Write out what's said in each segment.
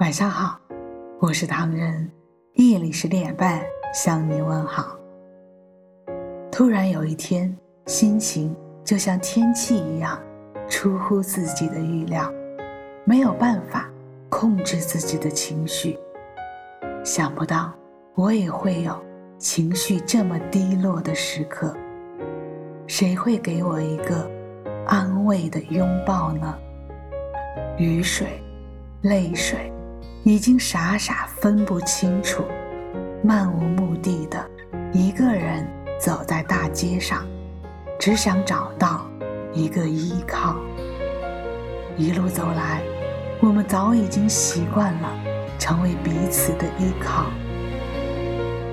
晚上好，我是唐人，夜里十点半向你问好。突然有一天，心情就像天气一样，出乎自己的预料，没有办法控制自己的情绪。想不到我也会有情绪这么低落的时刻，谁会给我一个安慰的拥抱呢？雨水，泪水。已经傻傻分不清楚，漫无目的的一个人走在大街上，只想找到一个依靠。一路走来，我们早已经习惯了成为彼此的依靠。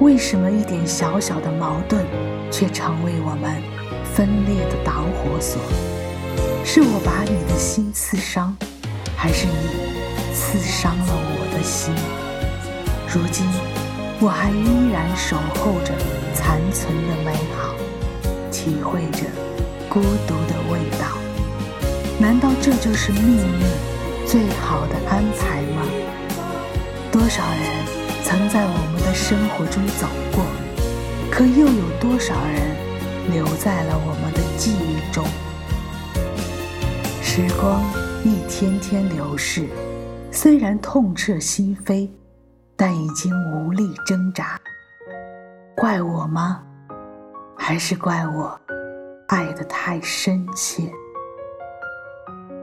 为什么一点小小的矛盾，却成为我们分裂的导火索？是我把你的心刺伤，还是你刺伤了我？的心，如今我还依然守候着残存的美好，体会着孤独的味道。难道这就是命运最好的安排吗？多少人曾在我们的生活中走过，可又有多少人留在了我们的记忆中？时光一天天流逝。虽然痛彻心扉，但已经无力挣扎。怪我吗？还是怪我爱得太深切？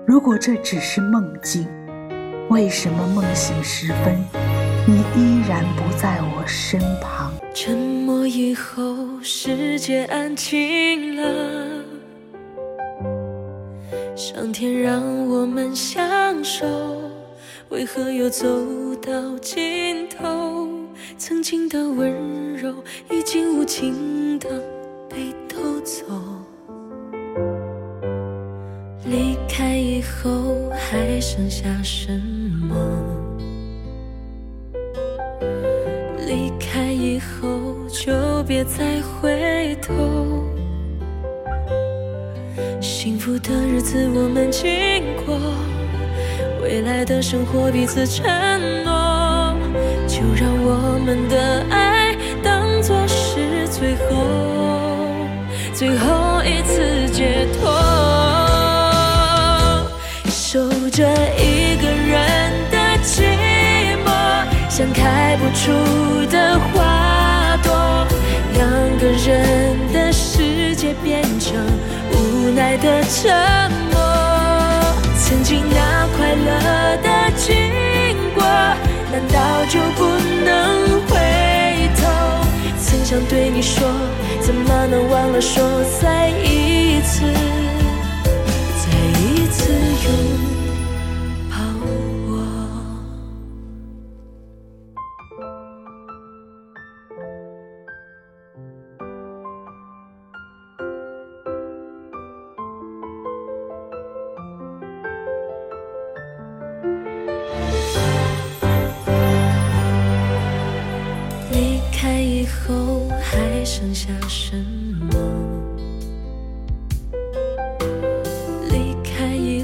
如果这只是梦境，为什么梦醒时分，你依然不在我身旁？沉默以后，世界安静了。上天让我们相守。为何又走到尽头？曾经的温柔已经无情的被偷走。离开以后还剩下什么？离开以后就别再回头。幸福的日子我们经过。未来的生活彼此承诺，就让我们的爱当作是最后最后一次解脱。守着一个人的寂寞，像开不出的花朵，两个人的世界变成无奈的沉默。曾经说，怎么能忘了说再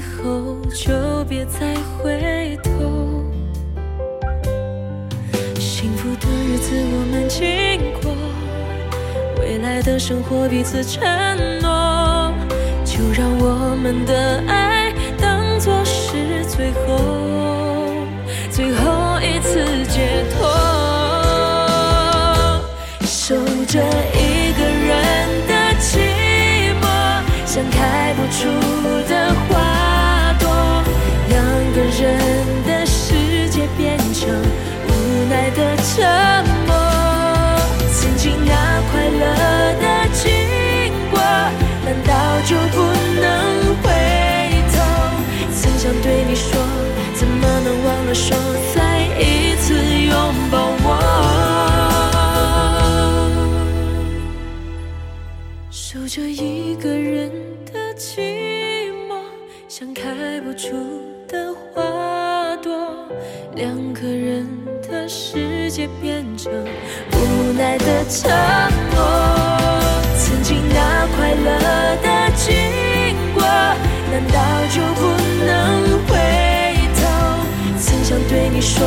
以后就别再回头。幸福的日子我们经过，未来的生活彼此承诺，就让我们的爱当作是最后最后一次解脱。守着一个人的寂寞，想开不出两个人的世界变成无奈的沉默。曾经那快乐的经过，难道就不能回头？曾想对你。说，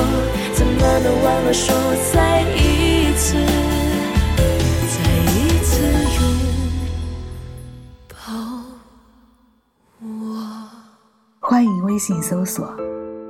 怎么能忘了说再一次，再一次拥抱我。欢迎微信搜索“